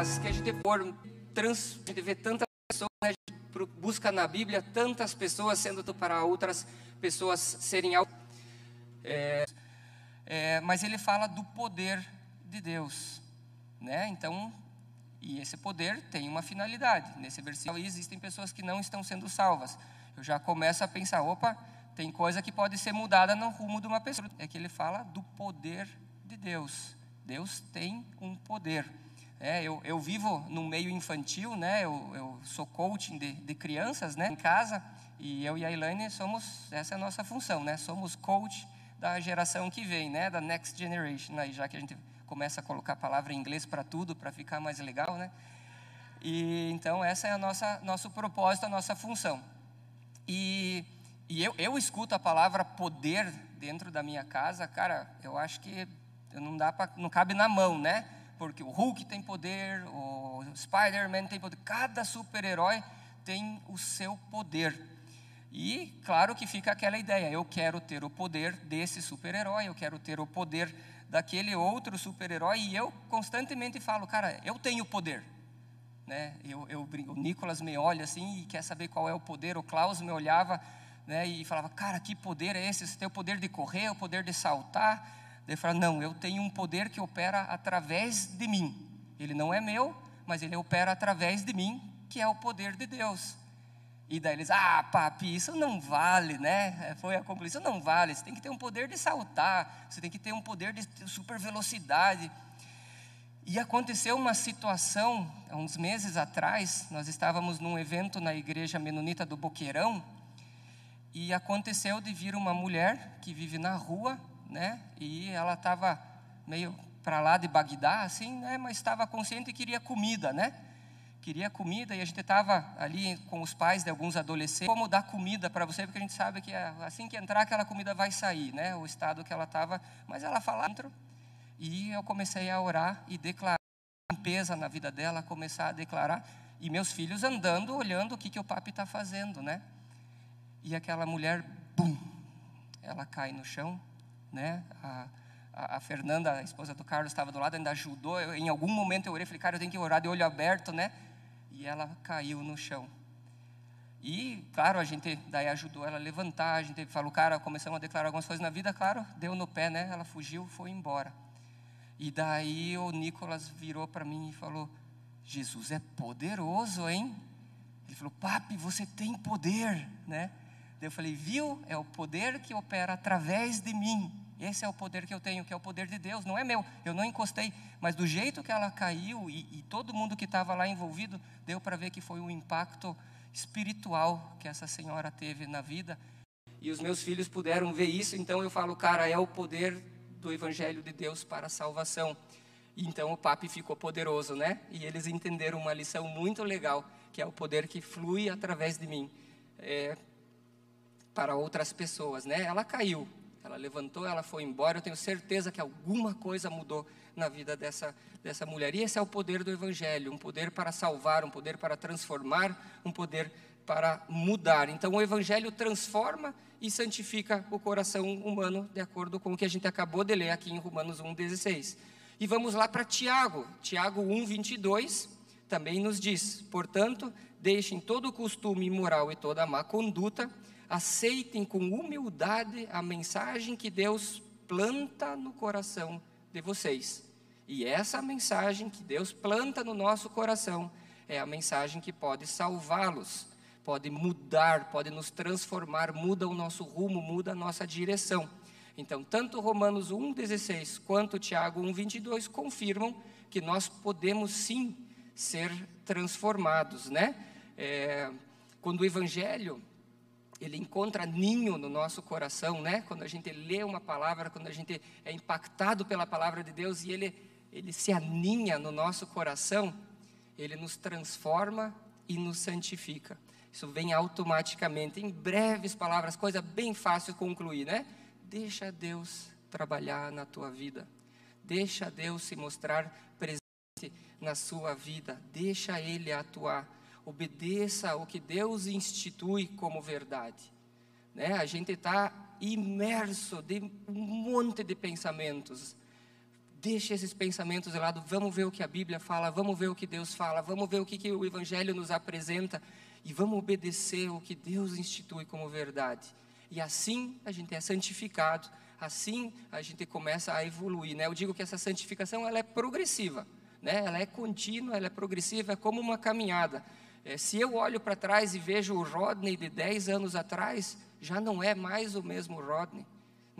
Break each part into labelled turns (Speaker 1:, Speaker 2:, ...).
Speaker 1: que a gente for trans, a gente vê tantas pessoas, né, a gente busca na Bíblia tantas pessoas sendo para outras pessoas serem é, é, mas ele fala do poder de Deus, né? Então, e esse poder tem uma finalidade. Nesse versículo existem pessoas que não estão sendo salvas. Eu já começo a pensar, opa, tem coisa que pode ser mudada no rumo de uma pessoa. É que ele fala do poder de Deus. Deus tem um poder. É, eu, eu, vivo no meio infantil, né? Eu, eu sou coaching de, de, crianças, né? Em casa e eu e a Elaine somos essa é a nossa função, né? Somos coach da geração que vem, né? Da next generation, aí já que a gente começa a colocar a palavra em inglês para tudo, para ficar mais legal, né? E então essa é a nossa nosso propósito, a nossa função. E, e eu, eu escuto a palavra poder dentro da minha casa, cara, eu acho que não dá para não cabe na mão, né? Porque o Hulk tem poder, o Spider-Man tem poder, cada super-herói tem o seu poder. E claro que fica aquela ideia, eu quero ter o poder desse super-herói, eu quero ter o poder daquele outro super-herói, e eu constantemente falo, cara, eu tenho poder. Né? Eu, eu, o Nicolas me olha assim e quer saber qual é o poder, o Klaus me olhava né, e falava, cara, que poder é esse? Você tem o poder de correr, o poder de saltar, ele fala: Não, eu tenho um poder que opera através de mim. Ele não é meu, mas ele opera através de mim, que é o poder de Deus. E daí eles: Ah, papi, isso não vale, né? Foi a conclusão: Isso não vale. Você tem que ter um poder de saltar, você tem que ter um poder de super velocidade. E aconteceu uma situação, há uns meses atrás, nós estávamos num evento na igreja menonita do Boqueirão, e aconteceu de vir uma mulher que vive na rua né? E ela estava meio para lá de Bagdá, assim, né? Mas estava consciente e queria comida, né? Queria comida e a gente estava ali com os pais de alguns adolescentes. Como dar comida para você? Porque a gente sabe que assim que entrar aquela comida vai sair, né? O estado que ela estava. Mas ela falava dentro e eu comecei a orar e declarar limpeza na vida dela, começar a declarar e meus filhos andando, olhando o que que o papi está fazendo, né? E aquela mulher, bum, ela cai no chão né? A, a, a, Fernanda, a esposa do Carlos, estava do lado, ainda ajudou. Eu, em algum momento eu orei, falei, cara, eu tenho que orar de olho aberto, né? E ela caiu no chão. E, claro, a gente daí ajudou ela a levantar, a gente falou, cara, começamos a declarar algumas coisas na vida, claro, deu no pé, né? Ela fugiu, foi embora. E daí o Nicolas virou para mim e falou: Jesus é poderoso, hein? Ele falou: Papi, você tem poder, né? Eu falei: Viu? É o poder que opera através de mim. Esse é o poder que eu tenho, que é o poder de Deus, não é meu. Eu não encostei, mas do jeito que ela caiu e, e todo mundo que estava lá envolvido, deu para ver que foi um impacto espiritual que essa senhora teve na vida. E os meus filhos puderam ver isso, então eu falo, cara, é o poder do Evangelho de Deus para a salvação. Então o papi ficou poderoso, né? E eles entenderam uma lição muito legal, que é o poder que flui através de mim. É, para outras pessoas, né? Ela caiu, ela levantou, ela foi embora. Eu tenho certeza que alguma coisa mudou na vida dessa, dessa mulher. E esse é o poder do Evangelho: um poder para salvar, um poder para transformar, um poder para mudar. Então, o Evangelho transforma e santifica o coração humano, de acordo com o que a gente acabou de ler aqui em Romanos 1,16. E vamos lá para Tiago. Tiago 1, 22 também nos diz: Portanto, deixem todo o costume imoral e toda a má conduta aceitem com humildade a mensagem que Deus planta no coração de vocês. E essa mensagem que Deus planta no nosso coração é a mensagem que pode salvá-los, pode mudar, pode nos transformar, muda o nosso rumo, muda a nossa direção. Então, tanto Romanos 1,16 quanto Tiago 1,22 confirmam que nós podemos sim ser transformados, né? É, quando o Evangelho ele encontra ninho no nosso coração, né? Quando a gente lê uma palavra, quando a gente é impactado pela palavra de Deus e ele, ele se aninha no nosso coração, ele nos transforma e nos santifica. Isso vem automaticamente, em breves palavras, coisa bem fácil de concluir, né? Deixa Deus trabalhar na tua vida. Deixa Deus se mostrar presente na sua vida. Deixa Ele atuar obedeça ao que Deus institui como verdade. Né? A gente está imerso de um monte de pensamentos, Deixe esses pensamentos de lado, vamos ver o que a Bíblia fala, vamos ver o que Deus fala, vamos ver o que, que o Evangelho nos apresenta e vamos obedecer o que Deus institui como verdade. E assim a gente é santificado, assim a gente começa a evoluir. Né? Eu digo que essa santificação ela é progressiva, né? ela é contínua, ela é progressiva, é como uma caminhada. É, se eu olho para trás e vejo o Rodney de 10 anos atrás, já não é mais o mesmo Rodney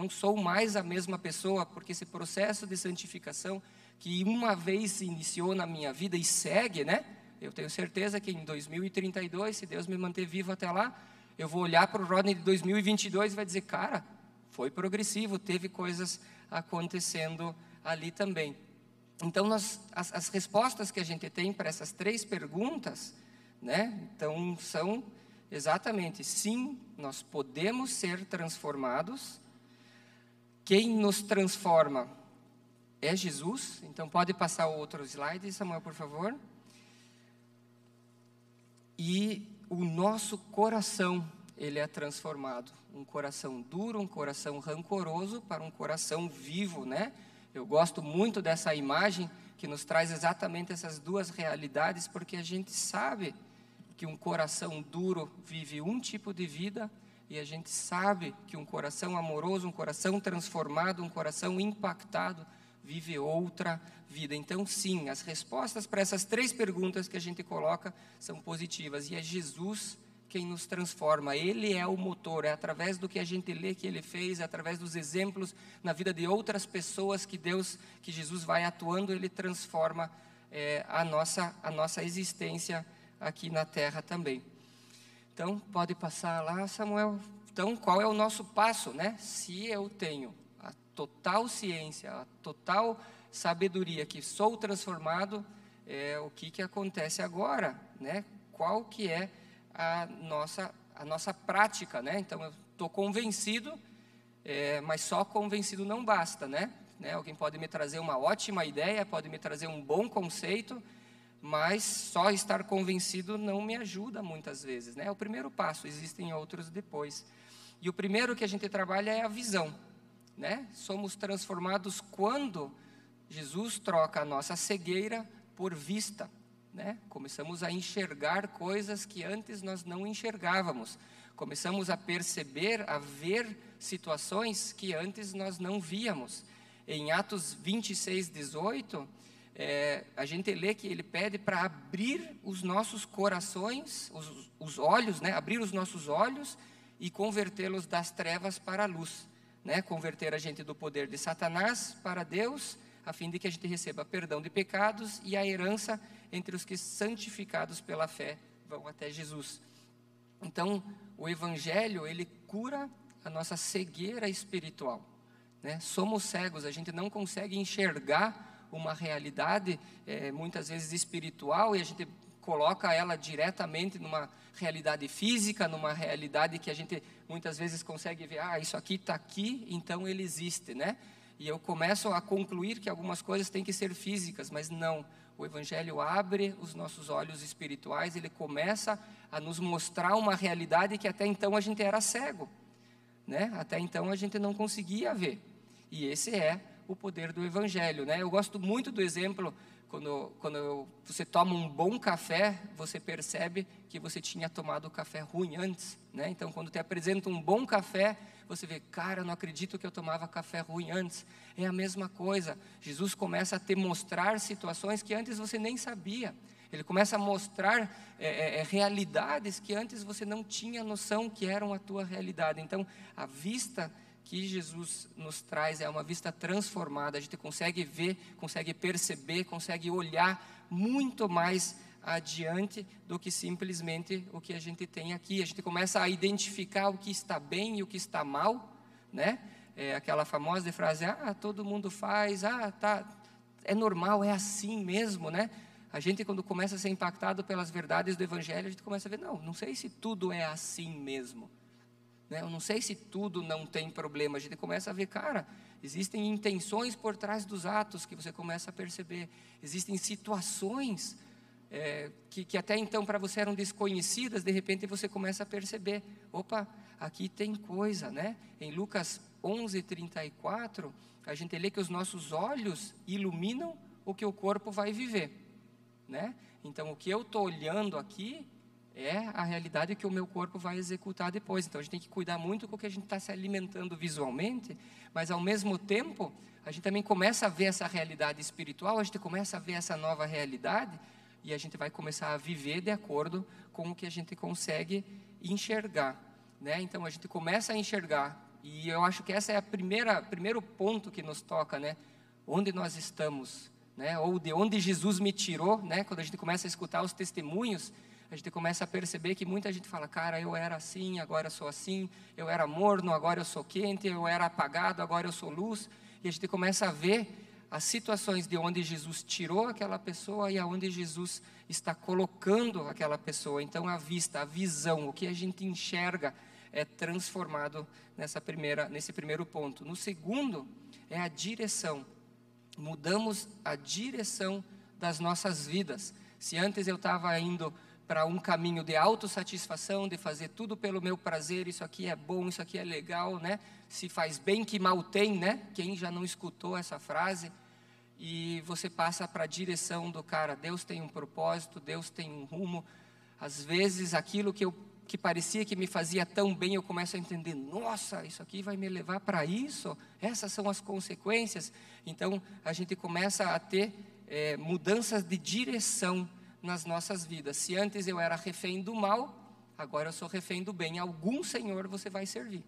Speaker 1: não sou mais a mesma pessoa, porque esse processo de santificação que uma vez se iniciou na minha vida e segue, né? Eu tenho certeza que em 2032, se Deus me manter vivo até lá, eu vou olhar para o Rodney de 2022 e vai dizer, cara, foi progressivo, teve coisas acontecendo ali também. Então, nós, as, as respostas que a gente tem para essas três perguntas, né? Então, são exatamente, sim, nós podemos ser transformados, quem nos transforma é Jesus. Então pode passar o outro slide, Samuel, por favor. E o nosso coração, ele é transformado. Um coração duro, um coração rancoroso para um coração vivo, né? Eu gosto muito dessa imagem que nos traz exatamente essas duas realidades, porque a gente sabe que um coração duro vive um tipo de vida e a gente sabe que um coração amoroso, um coração transformado, um coração impactado, vive outra vida. Então, sim, as respostas para essas três perguntas que a gente coloca são positivas. E é Jesus quem nos transforma. Ele é o motor, é através do que a gente lê que ele fez, é através dos exemplos na vida de outras pessoas que Deus, que Jesus vai atuando, ele transforma é, a, nossa, a nossa existência aqui na terra também. Então, pode passar lá, Samuel. Então, qual é o nosso passo, né? Se eu tenho a total ciência, a total sabedoria que sou transformado, é, o que, que acontece agora, né? Qual que é a nossa, a nossa prática, né? Então, eu estou convencido, é, mas só convencido não basta, né? né? Alguém pode me trazer uma ótima ideia, pode me trazer um bom conceito, mas só estar convencido não me ajuda muitas vezes. Né? É o primeiro passo, existem outros depois. E o primeiro que a gente trabalha é a visão. Né? Somos transformados quando Jesus troca a nossa cegueira por vista. Né? Começamos a enxergar coisas que antes nós não enxergávamos. Começamos a perceber, a ver situações que antes nós não víamos. Em Atos 26, 18, é, a gente lê que ele pede para abrir os nossos corações, os, os olhos, né? abrir os nossos olhos e convertê-los das trevas para a luz. Né? Converter a gente do poder de Satanás para Deus, a fim de que a gente receba perdão de pecados e a herança entre os que santificados pela fé vão até Jesus. Então, o Evangelho, ele cura a nossa cegueira espiritual. Né? Somos cegos, a gente não consegue enxergar uma realidade é, muitas vezes espiritual e a gente coloca ela diretamente numa realidade física, numa realidade que a gente muitas vezes consegue ver, ah, isso aqui está aqui, então ele existe, né? E eu começo a concluir que algumas coisas têm que ser físicas, mas não. O Evangelho abre os nossos olhos espirituais, ele começa a nos mostrar uma realidade que até então a gente era cego, né? Até então a gente não conseguia ver. E esse é o poder do Evangelho. Né? Eu gosto muito do exemplo, quando, quando você toma um bom café, você percebe que você tinha tomado café ruim antes. Né? Então, quando te apresenta um bom café, você vê, cara, não acredito que eu tomava café ruim antes. É a mesma coisa. Jesus começa a te mostrar situações que antes você nem sabia. Ele começa a mostrar é, é, é realidades que antes você não tinha noção que eram a tua realidade. Então, a vista que Jesus nos traz é uma vista transformada, a gente consegue ver, consegue perceber, consegue olhar muito mais adiante do que simplesmente o que a gente tem aqui. A gente começa a identificar o que está bem e o que está mal, né? É aquela famosa frase: "Ah, todo mundo faz, ah, tá, é normal, é assim mesmo", né? A gente quando começa a ser impactado pelas verdades do evangelho, a gente começa a ver, não, não sei se tudo é assim mesmo. Né? Eu não sei se tudo não tem problema. A gente começa a ver, cara, existem intenções por trás dos atos que você começa a perceber. Existem situações é, que, que até então para você eram desconhecidas, de repente você começa a perceber. Opa, aqui tem coisa, né? Em Lucas 11, 34, a gente lê que os nossos olhos iluminam o que o corpo vai viver, né? Então, o que eu estou olhando aqui é a realidade que o meu corpo vai executar depois. Então, a gente tem que cuidar muito com o que a gente está se alimentando visualmente, mas, ao mesmo tempo, a gente também começa a ver essa realidade espiritual, a gente começa a ver essa nova realidade, e a gente vai começar a viver de acordo com o que a gente consegue enxergar. Né? Então, a gente começa a enxergar, e eu acho que essa é a primeira primeiro ponto que nos toca, né? Onde nós estamos, né? Ou de onde Jesus me tirou, né? Quando a gente começa a escutar os testemunhos, a gente começa a perceber que muita gente fala, cara, eu era assim, agora eu sou assim, eu era morno, agora eu sou quente, eu era apagado, agora eu sou luz. E a gente começa a ver as situações de onde Jesus tirou aquela pessoa e aonde Jesus está colocando aquela pessoa. Então a vista, a visão, o que a gente enxerga é transformado nessa primeira, nesse primeiro ponto. No segundo é a direção. Mudamos a direção das nossas vidas. Se antes eu estava indo para um caminho de autossatisfação, de fazer tudo pelo meu prazer, isso aqui é bom, isso aqui é legal, né? Se faz bem que mal tem, né? Quem já não escutou essa frase? E você passa para a direção do cara, Deus tem um propósito, Deus tem um rumo. Às vezes aquilo que eu que parecia que me fazia tão bem, eu começo a entender, nossa, isso aqui vai me levar para isso, essas são as consequências. Então, a gente começa a ter é, mudanças de direção nas nossas vidas. Se antes eu era refém do mal, agora eu sou refém do bem. Algum Senhor você vai servir,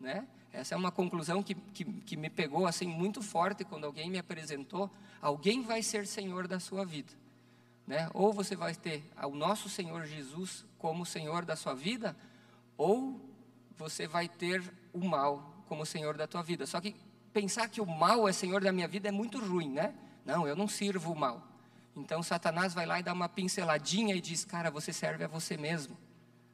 Speaker 1: né? Essa é uma conclusão que, que, que me pegou assim muito forte quando alguém me apresentou. Alguém vai ser Senhor da sua vida, né? Ou você vai ter o nosso Senhor Jesus como Senhor da sua vida, ou você vai ter o mal como Senhor da tua vida. Só que pensar que o mal é Senhor da minha vida é muito ruim, né? Não, eu não sirvo o mal. Então Satanás vai lá e dá uma pinceladinha e diz: "Cara, você serve a você mesmo",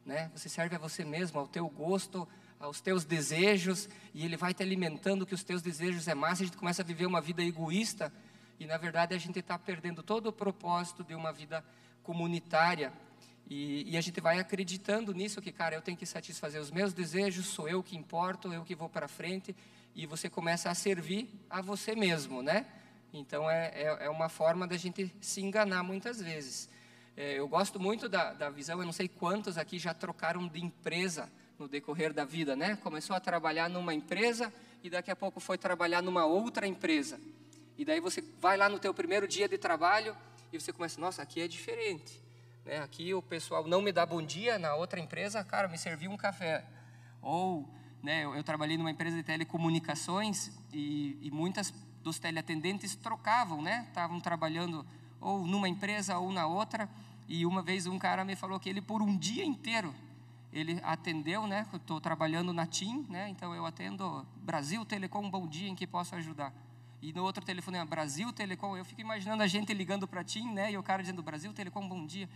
Speaker 1: né? Você serve a você mesmo, ao teu gosto, aos teus desejos, e ele vai te alimentando que os teus desejos é massa, a gente começa a viver uma vida egoísta, e na verdade a gente está perdendo todo o propósito de uma vida comunitária. E, e, a gente vai acreditando nisso, que, cara, eu tenho que satisfazer os meus desejos, sou eu que importo, eu que vou para frente, e você começa a servir a você mesmo, né? Então é, é, é uma forma da gente se enganar muitas vezes. É, eu gosto muito da, da visão, eu não sei quantos aqui já trocaram de empresa no decorrer da vida, né? Começou a trabalhar numa empresa e daqui a pouco foi trabalhar numa outra empresa. E daí você vai lá no teu primeiro dia de trabalho e você começa, nossa, aqui é diferente. Né? Aqui o pessoal não me dá bom dia, na outra empresa, cara, me serviu um café. Ou, né, eu, eu trabalhei numa empresa de telecomunicações e, e muitas dos teleatendentes trocavam, né? Estavam trabalhando ou numa empresa ou na outra. E uma vez um cara me falou que ele por um dia inteiro ele atendeu, né? Estou trabalhando na TIM, né? Então eu atendo Brasil Telecom, bom dia, em que posso ajudar. E no outro telefone, é Brasil Telecom, eu fico imaginando a gente ligando para a TIM, né? E o cara dizendo Brasil Telecom, bom dia.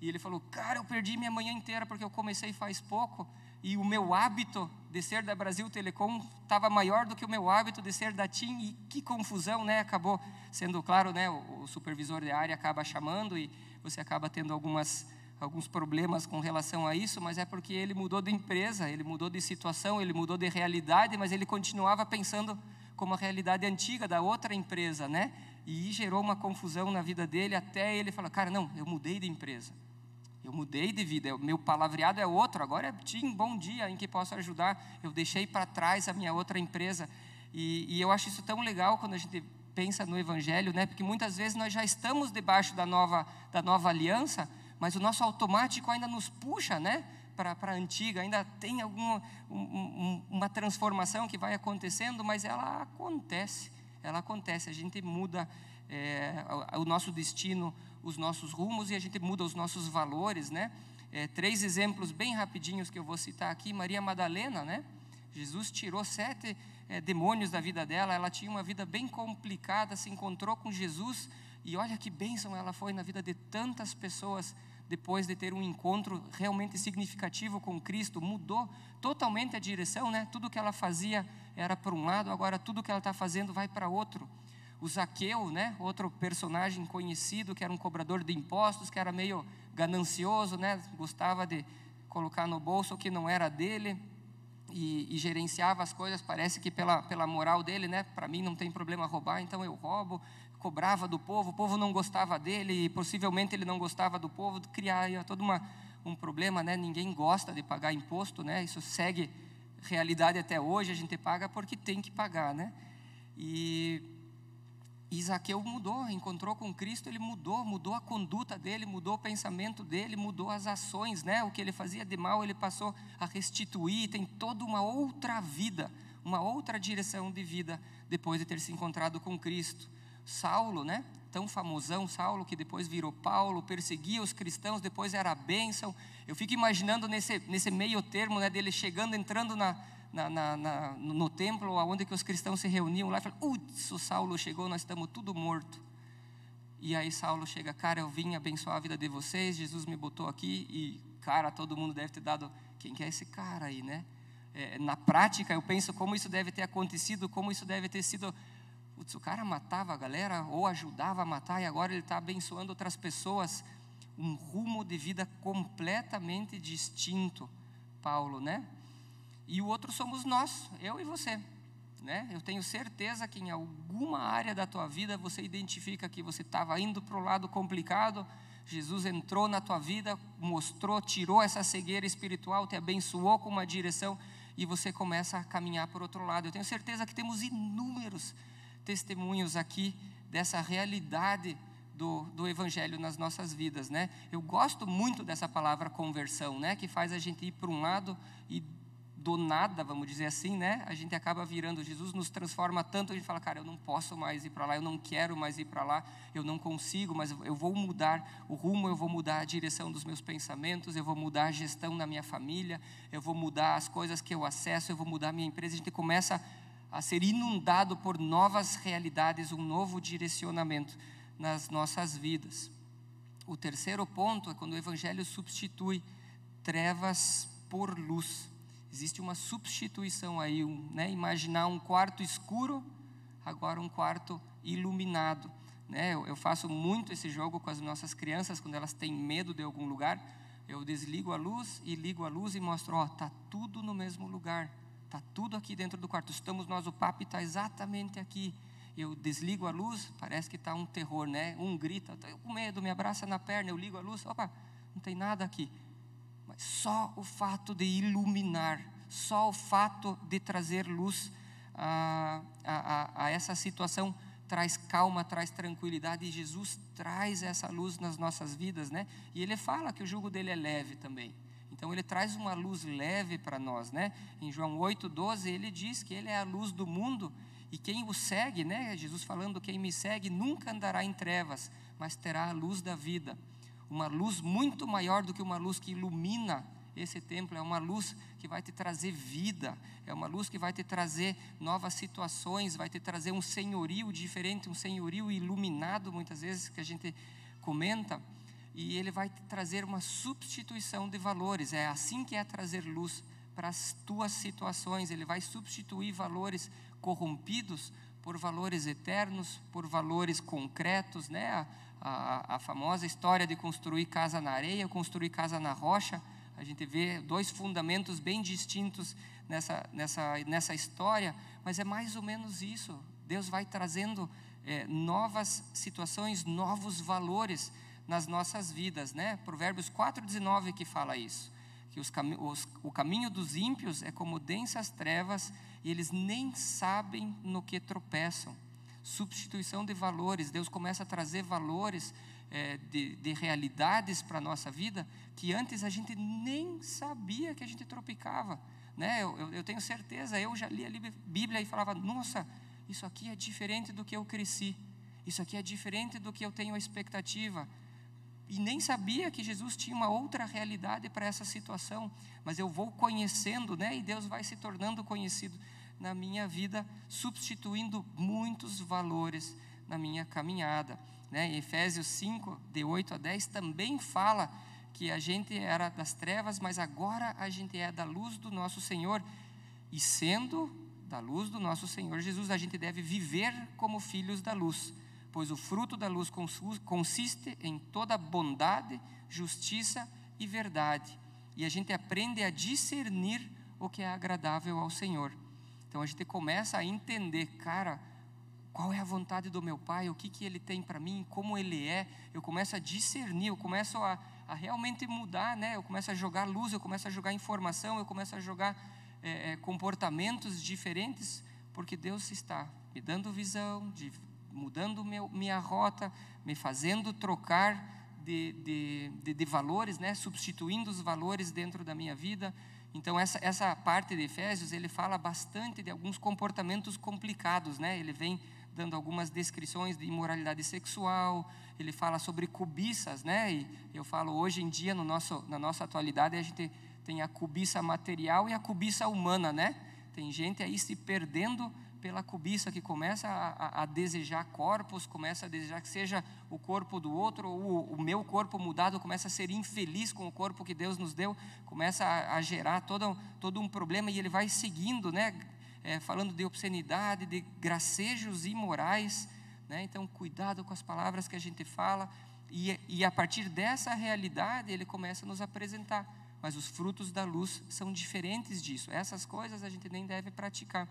Speaker 1: E ele falou: Cara, eu perdi minha manhã inteira porque eu comecei faz pouco e o meu hábito de ser da Brasil Telecom estava maior do que o meu hábito de ser da TIM. E que confusão, né? Acabou sendo claro, né? O, supervisor de área acaba chamando e você acaba tendo algumas alguns problemas com relação a isso, mas é porque ele mudou de empresa, ele mudou de situação, ele mudou de realidade, mas ele continuava pensando como a realidade antiga da outra empresa, né? E gerou uma confusão na vida dele até ele falar: "Cara, não, eu mudei de empresa". Eu mudei de vida, o meu palavreado é outro, agora é Tim, bom dia, em que posso ajudar. Eu deixei para trás a minha outra empresa. E, e, eu acho isso tão legal quando a gente pensa no Evangelho, né? porque muitas vezes nós já estamos debaixo da nova, da nova aliança, mas o nosso automático ainda nos puxa né? para a antiga, ainda tem alguma um, um, uma transformação que vai acontecendo, mas ela acontece, ela acontece, a gente muda é, o, nosso destino os nossos rumos e a gente muda os nossos valores, né? É, três exemplos bem rapidinhos que eu vou citar aqui. Maria Madalena, né? Jesus tirou sete é, demônios da vida dela. Ela tinha uma vida bem complicada, se encontrou com Jesus e olha que bênção ela foi na vida de tantas pessoas depois de ter um encontro realmente significativo com Cristo. Mudou totalmente a direção, né? Tudo que ela fazia era para um lado, agora tudo que ela está fazendo vai para outro o Zaqueu, né, outro personagem conhecido que era um cobrador de impostos, que era meio ganancioso, né, gostava de colocar no bolso o que não era dele. e, e gerenciava as coisas, parece que pela, pela moral dele, né? Para mim não tem problema roubar, então eu roubo. Cobrava do povo, o povo não gostava dele, e possivelmente ele não gostava do povo, criava todo uma, um problema, né? Ninguém gosta de pagar imposto, né? Isso segue realidade até hoje, a gente paga porque tem que pagar, né? E Isaqueu mudou, encontrou com Cristo, ele mudou, mudou a conduta dele, mudou o pensamento dele, mudou as ações, né? O que ele fazia de mal, ele passou a restituir, tem toda uma outra vida, uma outra direção de vida depois de ter se encontrado com Cristo. Saulo, né? Tão famosão, Saulo, que depois virou Paulo, perseguia os cristãos, depois era a bênção. Eu fico imaginando nesse, nesse meio termo, né, dele chegando, entrando na, na, na, na, no templo, onde que os cristãos se reuniam lá, e falaram, uts, o Saulo chegou, nós estamos tudo morto. E aí Saulo chega, cara, eu vim abençoar a vida de vocês, Jesus me botou aqui, e cara, todo mundo deve ter dado, quem que é esse cara aí, né? É, na prática, eu penso como isso deve ter acontecido, como isso deve ter sido, Putz, o cara matava a galera, ou ajudava a matar, e agora ele está abençoando outras pessoas, um rumo de vida completamente distinto, Paulo, né? E o outro somos nós, eu e você. Né? Eu tenho certeza que em alguma área da tua vida você identifica que você estava indo para o lado complicado, Jesus entrou na tua vida, mostrou, tirou essa cegueira espiritual, te abençoou com uma direção e você começa a caminhar por outro lado. Eu tenho certeza que temos inúmeros testemunhos aqui dessa realidade do, do Evangelho nas nossas vidas, né? Eu gosto muito dessa palavra conversão, né? Que faz a gente ir para um lado e do nada, vamos dizer assim, né? A gente acaba virando. Jesus nos transforma tanto, a gente fala, cara, eu não posso mais ir para lá, eu não quero mais ir para lá, eu não consigo, mas eu vou mudar o rumo, eu vou mudar a direção dos meus pensamentos, eu vou mudar a gestão na minha família, eu vou mudar as coisas que eu acesso, eu vou mudar a minha empresa. A gente começa a ser inundado por novas realidades, um novo direcionamento nas nossas vidas. O terceiro ponto é quando o Evangelho substitui trevas por luz. Existe uma substituição aí, um, né? imaginar um quarto escuro, agora um quarto iluminado. Né? Eu, eu faço muito esse jogo com as nossas crianças quando elas têm medo de algum lugar. Eu desligo a luz e ligo a luz e mostro, ó, tá tudo no mesmo lugar, tá tudo aqui dentro do quarto. Estamos nós, o papo está exatamente aqui. Eu desligo a luz, parece que está um terror, né? Um grita, estou com medo, me abraça na perna, eu ligo a luz, opa, não tem nada aqui. Só o fato de iluminar, só o fato de trazer luz a, a, a essa situação traz calma, traz tranquilidade e Jesus traz essa luz nas nossas vidas, né? E ele fala que o jugo dele é leve também. Então ele traz uma luz leve para nós, né? Em João 8:12 ele diz que ele é a luz do mundo e quem o segue, né? Jesus falando quem me segue nunca andará em trevas, mas terá a luz da vida uma luz muito maior do que uma luz que ilumina esse templo, é uma luz que vai te trazer vida, é uma luz que vai te trazer novas situações, vai te trazer um senhorio diferente, um senhorio iluminado, muitas vezes, que a gente comenta, e ele vai te trazer uma substituição de valores, é assim que é trazer luz para as tuas situações, ele vai substituir valores corrompidos por valores eternos, por valores concretos, né? A, a famosa história de construir casa na areia, construir casa na rocha. A gente vê dois fundamentos bem distintos nessa, nessa, nessa história, mas é mais ou menos isso. Deus vai trazendo é, novas situações, novos valores nas nossas vidas, né? Provérbios 4,19 que fala isso. Que os, os, o caminho dos ímpios é como densas trevas e eles nem sabem no que tropeçam substituição de valores. Deus começa a trazer valores é, de, de, realidades para a nossa vida que antes a gente nem sabia que a gente tropicava. Né? Eu, eu, eu tenho certeza, eu já li a Bíblia e falava: nossa, isso aqui é diferente do que eu cresci, isso aqui é diferente do que eu tenho a expectativa. E nem sabia que Jesus tinha uma outra realidade para essa situação, mas eu vou conhecendo, né? E Deus vai se tornando conhecido na minha vida, substituindo muitos valores na minha caminhada. Né? Efésios 5, de 8 a 10, também fala que a gente era das trevas, mas agora a gente é da luz do nosso Senhor. E sendo da luz do nosso Senhor Jesus, a gente deve viver como filhos da luz, pois o fruto da luz consiste em toda bondade, justiça e verdade. E a gente aprende a discernir o que é agradável ao Senhor. Então a gente começa a entender, cara, qual é a vontade do meu pai, o que, que ele tem para mim, como ele é. Eu começo a discernir, eu começo a, a, realmente mudar, né? Eu começo a jogar luz, eu começo a jogar informação, eu começo a jogar é, comportamentos diferentes, porque Deus está me dando visão, de, mudando meu, minha rota, me fazendo trocar de, de, de, de valores, né? Substituindo os valores dentro da minha vida. Então essa, essa parte de Efésios ele fala bastante de alguns comportamentos complicados, né? Ele vem dando algumas descrições de imoralidade sexual, ele fala sobre cobiças, né? E eu falo hoje em dia no nosso na nossa atualidade a gente tem a cobiça material e a cobiça humana, né? Tem gente aí se perdendo pela cobiça que começa a, a, a, desejar corpos, começa a desejar que seja o corpo do outro, ou o, meu corpo mudado começa a ser infeliz com o corpo que Deus nos deu, começa a, a gerar todo, todo um problema e ele vai seguindo, né? É, falando de obscenidade, de gracejos imorais, né? Então, cuidado com as palavras que a gente fala, e, e a partir dessa realidade ele começa a nos apresentar. Mas os frutos da luz são diferentes disso. Essas coisas a gente nem deve praticar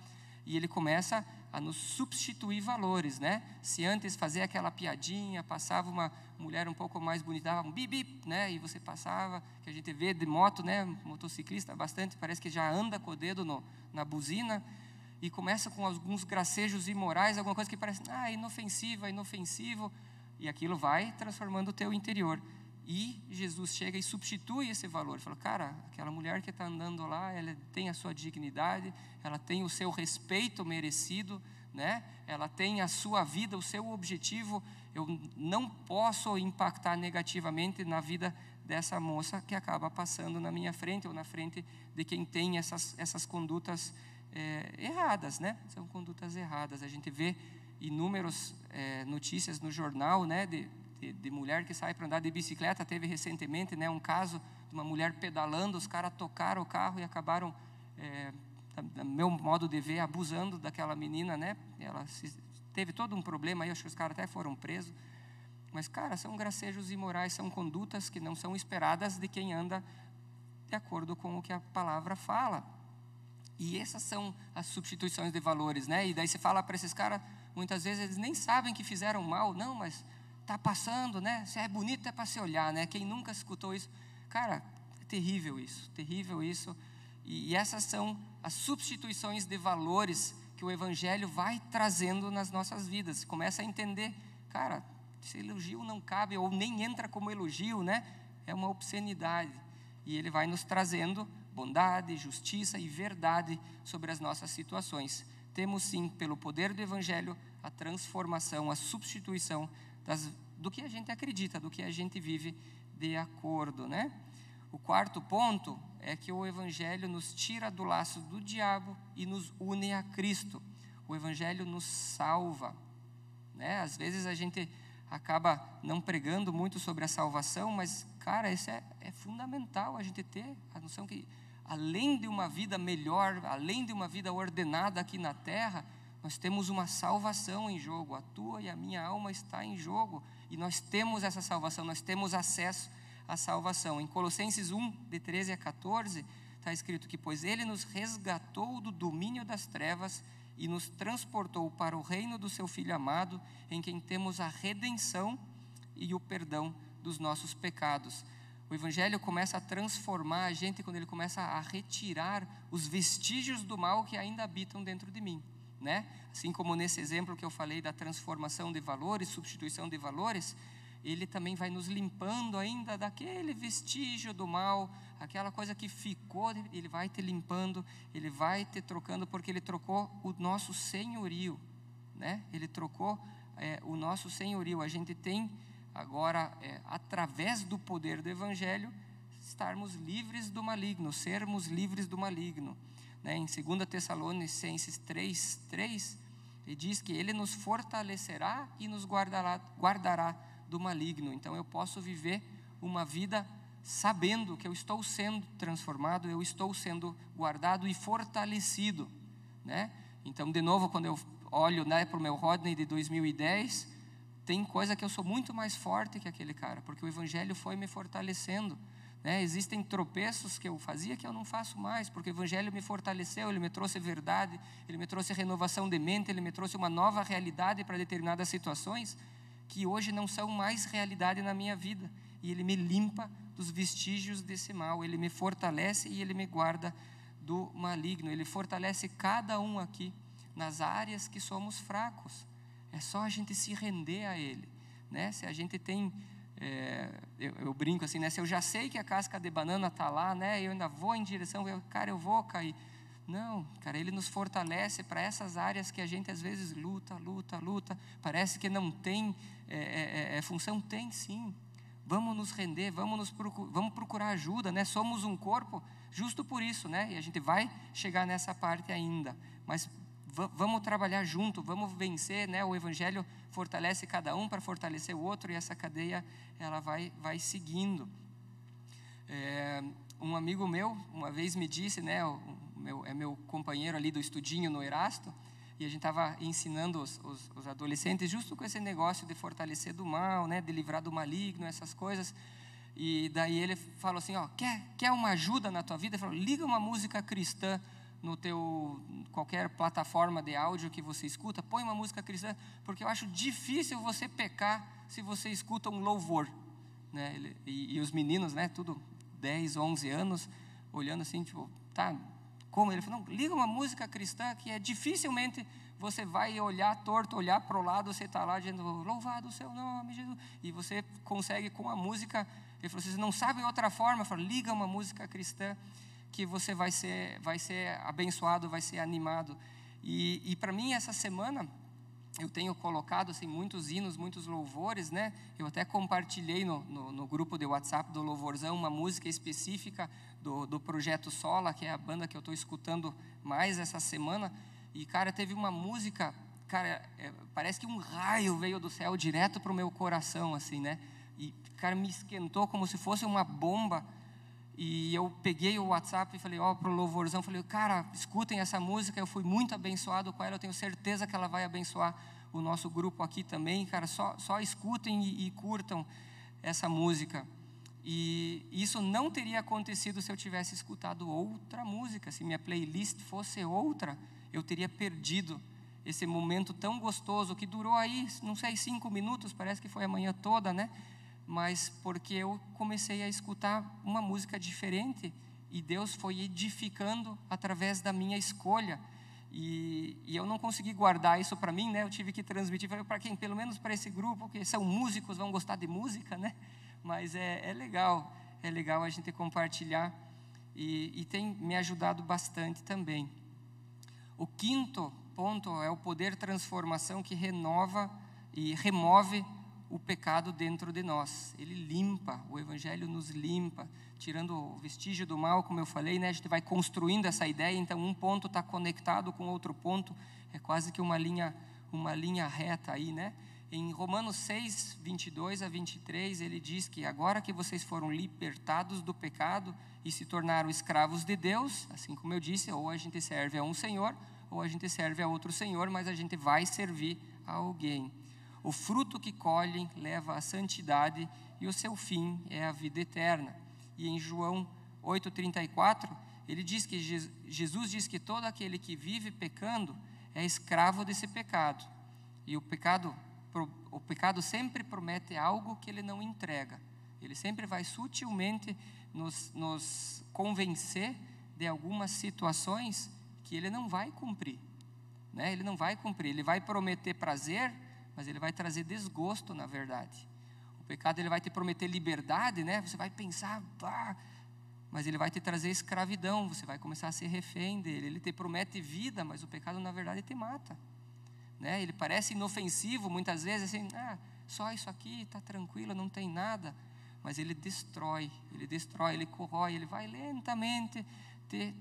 Speaker 1: e ele começa a nos substituir valores, né? Se antes fazia aquela piadinha, passava uma mulher um pouco mais bonita, dava um bip, bip, né? E você passava, que a gente vê de moto, né? Motociclista bastante, parece que já anda com o dedo no, na buzina e começa com alguns gracejos imorais, alguma coisa que parece, ah, inofensiva, inofensivo, e aquilo vai transformando o teu interior. E Jesus chega e substitui esse valor. Fala, cara, aquela mulher que está andando lá, ela tem a sua dignidade, ela tem o seu respeito merecido, né? ela tem a sua vida, o seu objetivo. Eu não posso impactar negativamente na vida dessa moça que acaba passando na minha frente ou na frente de quem tem essas, essas condutas é, erradas, né? São condutas erradas. A gente vê inúmeras é, notícias no jornal, né? De, de, de mulher que sai para andar de bicicleta. Teve recentemente né, um caso de uma mulher pedalando, os caras tocaram o carro e acabaram, é, do meu modo de ver, abusando daquela menina. Né? Ela se, teve todo um problema aí, acho que os caras até foram presos. Mas, cara, são gracejos imorais, são condutas que não são esperadas de quem anda de acordo com o que a palavra fala. E essas são as substituições de valores, né? E daí você fala para esses caras, muitas vezes eles nem sabem que fizeram mal, não, mas está passando, né? Se é bonito é para se olhar, né? Quem nunca escutou isso, cara, é terrível isso, terrível isso. E, e essas são as substituições de valores que o Evangelho vai trazendo nas nossas vidas. Começa a entender, cara, esse elogio não cabe ou nem entra como elogio, né? É uma obscenidade. E ele vai nos trazendo bondade, justiça e verdade sobre as nossas situações. Temos sim, pelo poder do Evangelho, a transformação, a substituição das, do que a gente acredita, do que a gente vive de acordo, né? O quarto ponto é que o Evangelho nos tira do laço do diabo e nos une a Cristo. O Evangelho nos salva. Né? Às vezes a gente acaba não pregando muito sobre a salvação, mas, cara, isso é, é fundamental a gente ter a noção que, além de uma vida melhor, além de uma vida ordenada aqui na terra, nós temos uma salvação em jogo, a tua e a minha alma está em jogo, e nós temos essa salvação, nós temos acesso à salvação. Em Colossenses 1, de 13 a 14, está escrito que, pois ele nos resgatou do domínio das trevas e nos transportou para o reino do seu Filho amado, em quem temos a redenção e o perdão dos nossos pecados. O Evangelho começa a transformar a gente quando ele começa a retirar os vestígios do mal que ainda habitam dentro de mim né? Assim como nesse exemplo que eu falei da transformação de valores, substituição de valores, ele também vai nos limpando ainda daquele vestígio do mal, aquela coisa que ficou, ele vai te limpando, ele vai te trocando, porque ele trocou o nosso senhorio, né? Ele trocou é, o nosso senhorio. A gente tem agora, é, através do poder do Evangelho, estarmos livres do maligno, sermos livres do maligno em 2 Tessalonicenses 3, 3, ele diz que ele nos fortalecerá e nos guardará, guardará do maligno. Então eu posso viver uma vida sabendo que eu estou sendo transformado, eu estou sendo guardado e fortalecido. Né? Então, de novo, quando eu olho né, para o meu Rodney de 2010, tem coisa que eu sou muito mais forte que aquele cara, porque o Evangelho foi me fortalecendo. Né? Existem tropeços que eu fazia que eu não faço mais, porque o Evangelho me fortaleceu, ele me trouxe verdade, ele me trouxe renovação de mente, ele me trouxe uma nova realidade para determinadas situações que hoje não são mais realidade na minha vida. E ele me limpa dos vestígios desse mal, ele me fortalece e ele me guarda do maligno. Ele fortalece cada um aqui nas áreas que somos fracos. É só a gente se render a Ele. Né? Se a gente tem. É, eu, eu, brinco assim, né? Se eu já sei que a casca de banana está lá, né? Eu ainda vou em direção, eu, cara, eu vou cair. Não, cara, Ele nos fortalece para essas áreas que a gente às vezes luta, luta, luta. Parece que não tem é, é, é, é função, tem sim. Vamos nos render, vamos, nos procurar, vamos procurar ajuda, né? Somos um corpo justo por isso, né? E a gente vai chegar nessa parte ainda. Mas vamos trabalhar junto, vamos vencer, né? O evangelho fortalece cada um para fortalecer o outro e essa cadeia ela vai vai seguindo. É, um amigo meu uma vez me disse, né? O meu, é meu companheiro ali do estudinho no Erasto e a gente estava ensinando os, os, os, adolescentes justo com esse negócio de fortalecer do mal, né? De livrar do maligno, essas coisas. E daí ele falou assim, ó, quer quer uma ajuda na tua vida? Ele falou, liga uma música cristã no teu qualquer plataforma de áudio que você escuta, põe uma música cristã, porque eu acho difícil você pecar se você escuta um louvor, né? E, e, os meninos, né, tudo 10, 11 anos, olhando assim, tipo, tá, como? Ele falou, não, liga uma música cristã que é dificilmente você vai olhar torto, olhar para o lado, você está lá dizendo, louvado o seu nome, Jesus, e você consegue com a música, ele falou, você não sabe outra forma, falou, liga uma música cristã, que você vai ser, vai ser abençoado, vai ser animado. E, e para mim, essa semana, eu tenho colocado assim, muitos hinos, muitos louvores, né? Eu até compartilhei no, no, no, grupo de WhatsApp do Louvorzão uma música específica do, do Projeto Sola, que é a banda que eu estou escutando mais essa semana. E, cara, teve uma música, cara, é, parece que um raio veio do céu direto para o meu coração, assim, né? E, cara, me esquentou como se fosse uma bomba e eu peguei o WhatsApp e falei, ó, oh, pro louvorzão, falei, cara, escutem essa música, eu fui muito abençoado com ela, eu tenho certeza que ela vai abençoar o nosso grupo aqui também, cara, só, só escutem e, e curtam essa música. E isso não teria acontecido se eu tivesse escutado outra música, se minha playlist fosse outra, eu teria perdido esse momento tão gostoso que durou aí, não sei, cinco minutos, parece que foi a manhã toda, né? Mas porque eu comecei a escutar uma música diferente e Deus foi edificando através da minha escolha. E, e eu não consegui guardar isso para mim, né? Eu tive que transmitir para quem, pelo menos para esse grupo, que são músicos, vão gostar de música, né? Mas é, é legal, é legal a gente compartilhar e, e tem me ajudado bastante também. O quinto ponto é o poder transformação que renova e remove o pecado dentro de nós. Ele limpa, o Evangelho nos limpa, tirando o vestígio do mal, como eu falei, né? a gente vai construindo essa ideia, então um ponto está conectado com outro ponto, é quase que uma linha, uma linha reta aí, né? Em Romanos 6, 22 a 23, ele diz que agora que vocês foram libertados do pecado e se tornaram escravos de Deus, assim como eu disse, ou a gente serve a um Senhor, ou a gente serve a outro Senhor, mas a gente vai servir a alguém. O fruto que colhem leva à santidade e o seu fim é a vida eterna. E em João 8:34, ele diz que Jesus diz que todo aquele que vive pecando é escravo desse pecado. E o pecado o pecado sempre promete algo que ele não entrega. Ele sempre vai sutilmente nos, nos convencer de algumas situações que ele não vai cumprir. Né? Ele não vai cumprir. Ele vai prometer prazer, mas ele vai trazer desgosto, na verdade. O pecado ele vai te prometer liberdade, né? Você vai pensar, bah, mas ele vai te trazer escravidão, você vai começar a ser refém dele. Ele te promete vida, mas o pecado na verdade te mata. Né? Ele parece inofensivo muitas vezes, assim, ah, só isso aqui, está tranquilo, não tem nada. Mas ele destrói, ele destrói, ele corrói, ele vai lentamente te,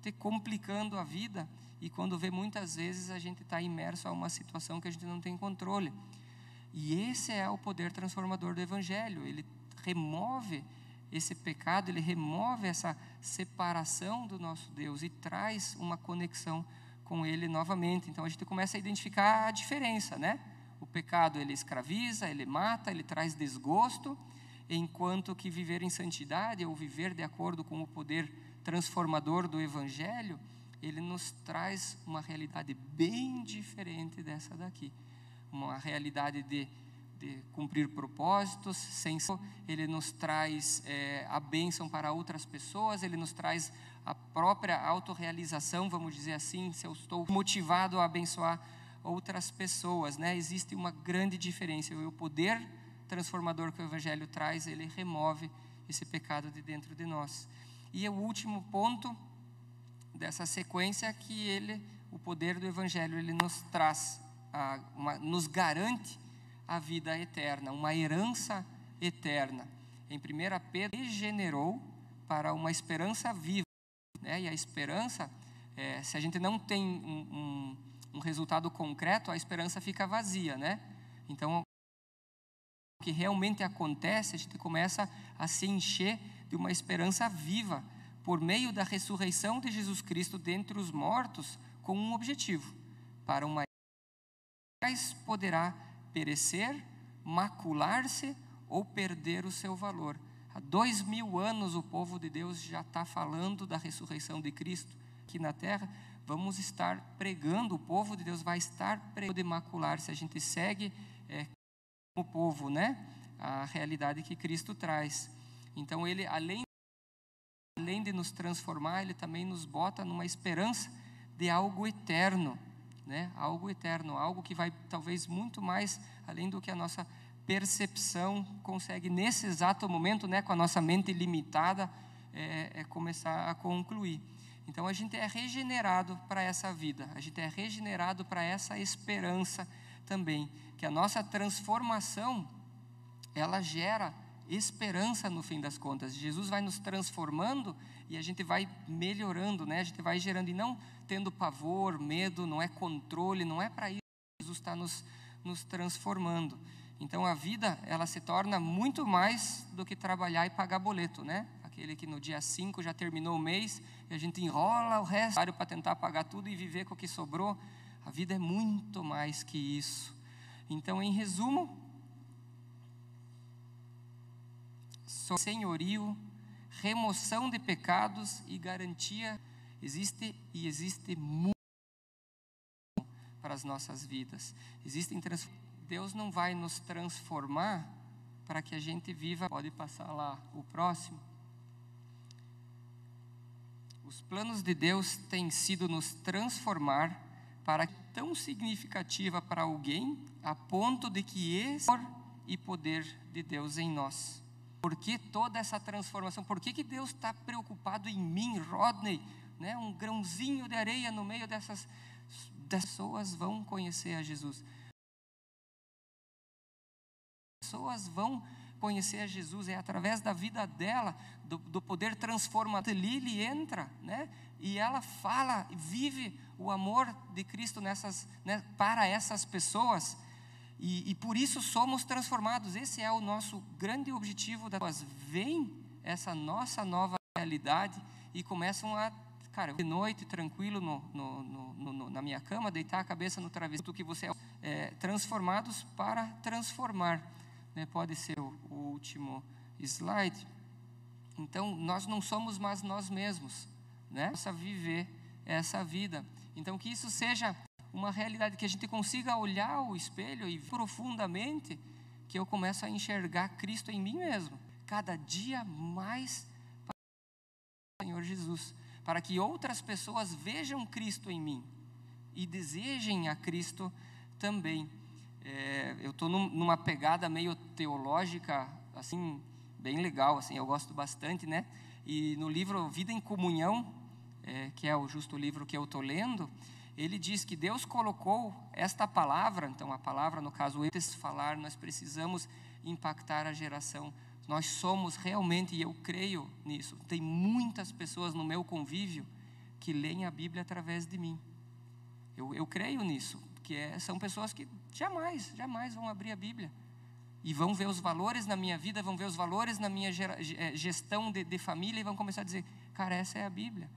Speaker 1: te complicando a vida e quando vê muitas vezes a gente está imerso a uma situação que a gente não tem controle. E esse é o poder transformador do Evangelho. Ele remove esse pecado, ele remove essa separação do nosso Deus e traz uma conexão com Ele novamente. Então a gente começa a identificar a diferença, né? O pecado ele escraviza, ele mata, ele traz desgosto, enquanto que viver em santidade ou viver de acordo com o poder transformador do Evangelho, ele nos traz uma realidade bem diferente dessa daqui. Uma realidade de, de cumprir propósitos, sem ele nos traz é, a bênção para outras pessoas, ele nos traz a própria autorrealização, vamos dizer assim, se eu estou motivado a abençoar outras pessoas, né? Existe uma grande diferença. O poder transformador que o Evangelho traz, ele remove esse pecado de dentro de nós. E o último ponto dessa sequência que ele, o poder do Evangelho, ele nos traz, a, uma, nos garante a vida eterna, uma herança eterna. Em 1 Pedro, regenerou para uma esperança viva. Né? E a esperança, é, se a gente não tem um, um, um resultado concreto, a esperança fica vazia, né? Então, que realmente acontece, a gente começa a se encher de uma esperança viva por meio da ressurreição de Jesus Cristo dentre os mortos, com um objetivo: para uma poderá perecer, macular-se ou perder o seu valor. Há dois mil anos o povo de Deus já está falando da ressurreição de Cristo aqui na terra. Vamos estar pregando, o povo de Deus vai estar pregando de macular-se. A gente segue é, o povo, né? A realidade que Cristo traz. Então ele além além de nos transformar, ele também nos bota numa esperança de algo eterno, né? Algo eterno, algo que vai talvez muito mais além do que a nossa percepção consegue nesse exato momento, né, com a nossa mente limitada, é, é começar a concluir. Então a gente é regenerado para essa vida, a gente é regenerado para essa esperança também, que a nossa transformação ela gera esperança no fim das contas. Jesus vai nos transformando e a gente vai melhorando, né? A gente vai gerando e não tendo pavor, medo, não é controle, não é para isso que Jesus está nos, nos transformando. Então a vida ela se torna muito mais do que trabalhar e pagar boleto, né? Aquele que no dia 5 já terminou o mês e a gente enrola o resto para tentar pagar tudo e viver com o que sobrou. A vida é muito mais que isso. Então, em resumo, senhorio, remoção de pecados e garantia existe e existe muito para as nossas vidas. Existem Deus não vai nos transformar para que a gente viva. Pode passar lá o próximo. Os planos de Deus têm sido nos transformar para tão significativa para alguém a ponto de que esse e poder de Deus em nós. Por que toda essa transformação? Por que, que Deus está preocupado em mim, Rodney? Né? Um grãozinho de areia no meio dessas pessoas vão conhecer a Jesus. Pessoas vão conhecer a Jesus, é através da vida dela, do, do poder transformador. Lili entra, né? E ela fala, vive o amor de Cristo nessas, né, para essas pessoas. E, e, por isso somos transformados. Esse é o nosso grande objetivo. Das vem essa nossa nova realidade e começam a, cara, de noite tranquilo no, no, no na minha cama, deitar a cabeça no travesseiro, que você é, é transformados para transformar né, pode ser o, o último slide. Então, nós não somos mais nós mesmos, né? Nossa viver essa vida. Então, que isso seja uma realidade que a gente consiga olhar o espelho e profundamente que eu começo a enxergar Cristo em mim mesmo, cada dia mais para o Senhor Jesus, para que outras pessoas vejam Cristo em mim e desejem a Cristo também. É, eu estou num, numa pegada meio teológica, assim, bem legal, assim, eu gosto bastante, né? E no livro Vida em Comunhão, é, que é o justo livro que eu estou lendo, ele diz que Deus colocou esta palavra, então a palavra, no caso, esse falar, nós precisamos impactar a geração. Nós somos realmente, e eu creio nisso, tem muitas pessoas no meu convívio que leem a Bíblia através de mim. Eu, eu creio nisso, que é, são pessoas que jamais, jamais vão abrir a Bíblia. E vão ver os valores na minha vida, vão ver os valores na minha eh, gestão de, de família e vão começar a dizer: cara, essa é a Bíblia.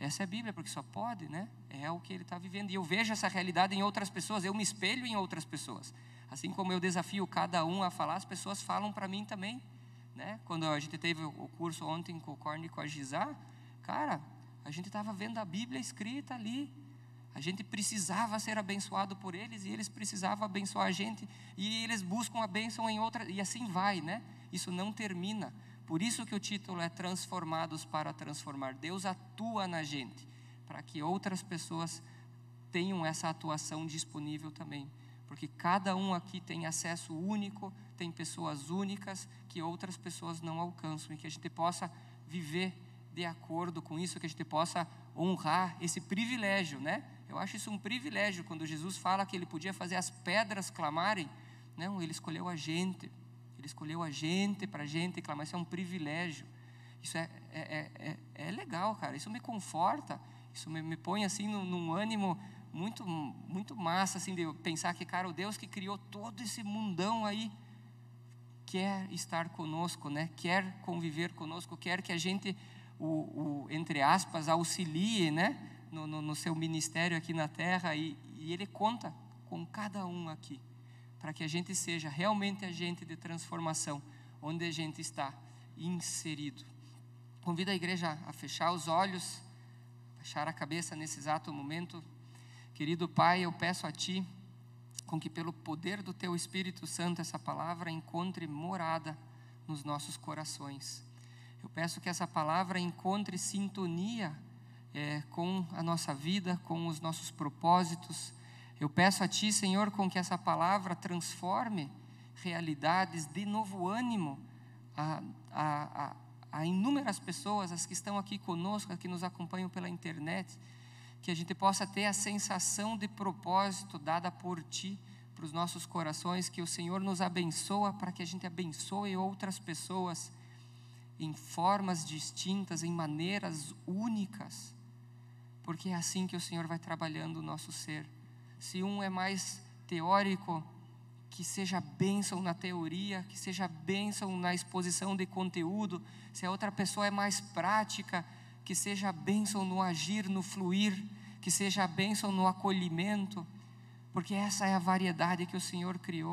Speaker 1: Essa é a Bíblia, porque só pode, né? É o que ele está vivendo. E eu vejo essa realidade em outras pessoas, eu me espelho em outras pessoas. Assim como eu desafio cada um a falar, as pessoas falam para mim também. né? Quando a gente teve o curso ontem com o Corne e com a Gizá, cara, a gente estava vendo a Bíblia escrita ali. A gente precisava ser abençoado por eles e eles precisavam abençoar a gente e eles buscam a bênção em outra e assim vai, né? Isso não termina. Por isso que o título é Transformados para transformar. Deus atua na gente para que outras pessoas tenham essa atuação disponível também, porque cada um aqui tem acesso único, tem pessoas únicas que outras pessoas não alcançam e que a gente possa viver de acordo com isso, que a gente possa honrar esse privilégio, né? Eu acho isso um privilégio quando Jesus fala que ele podia fazer as pedras clamarem. Não, ele escolheu a gente. Ele escolheu a gente para a gente clamar. Isso é um privilégio. Isso é, é, é, é, é legal, cara. Isso me conforta. Isso me, me põe assim num, num ânimo muito, muito massa, assim, de pensar que, cara, o Deus que criou todo esse mundão aí quer estar conosco, né? Quer conviver conosco, quer que a gente, o, o entre aspas, auxilie, né? No, no, no, seu ministério aqui na terra e, e Ele conta com cada um aqui para que a gente seja realmente agente de transformação onde a gente está inserido. Convido a igreja a fechar os olhos, fechar a cabeça nesse exato momento. Querido Pai, eu peço a Ti, com que pelo poder do Teu Espírito Santo essa palavra encontre morada nos nossos corações. Eu peço que essa palavra encontre sintonia é, com a nossa vida, com os nossos propósitos. Eu peço a Ti, Senhor, com que essa palavra transforme realidades, de novo ânimo a, a, a inúmeras pessoas, as que estão aqui conosco, as que nos acompanham pela internet que a gente possa ter a sensação de propósito dada por Ti para os nossos corações, que o Senhor nos abençoa para que a gente abençoe outras pessoas em formas distintas, em maneiras únicas, porque é assim que o Senhor vai trabalhando o nosso ser. Se um é mais teórico, que seja bênção na teoria, que seja bênção na exposição de conteúdo, se a outra pessoa é mais prática, que seja bênção no agir, no fluir, que seja bênção no acolhimento, porque essa é a variedade que o Senhor criou.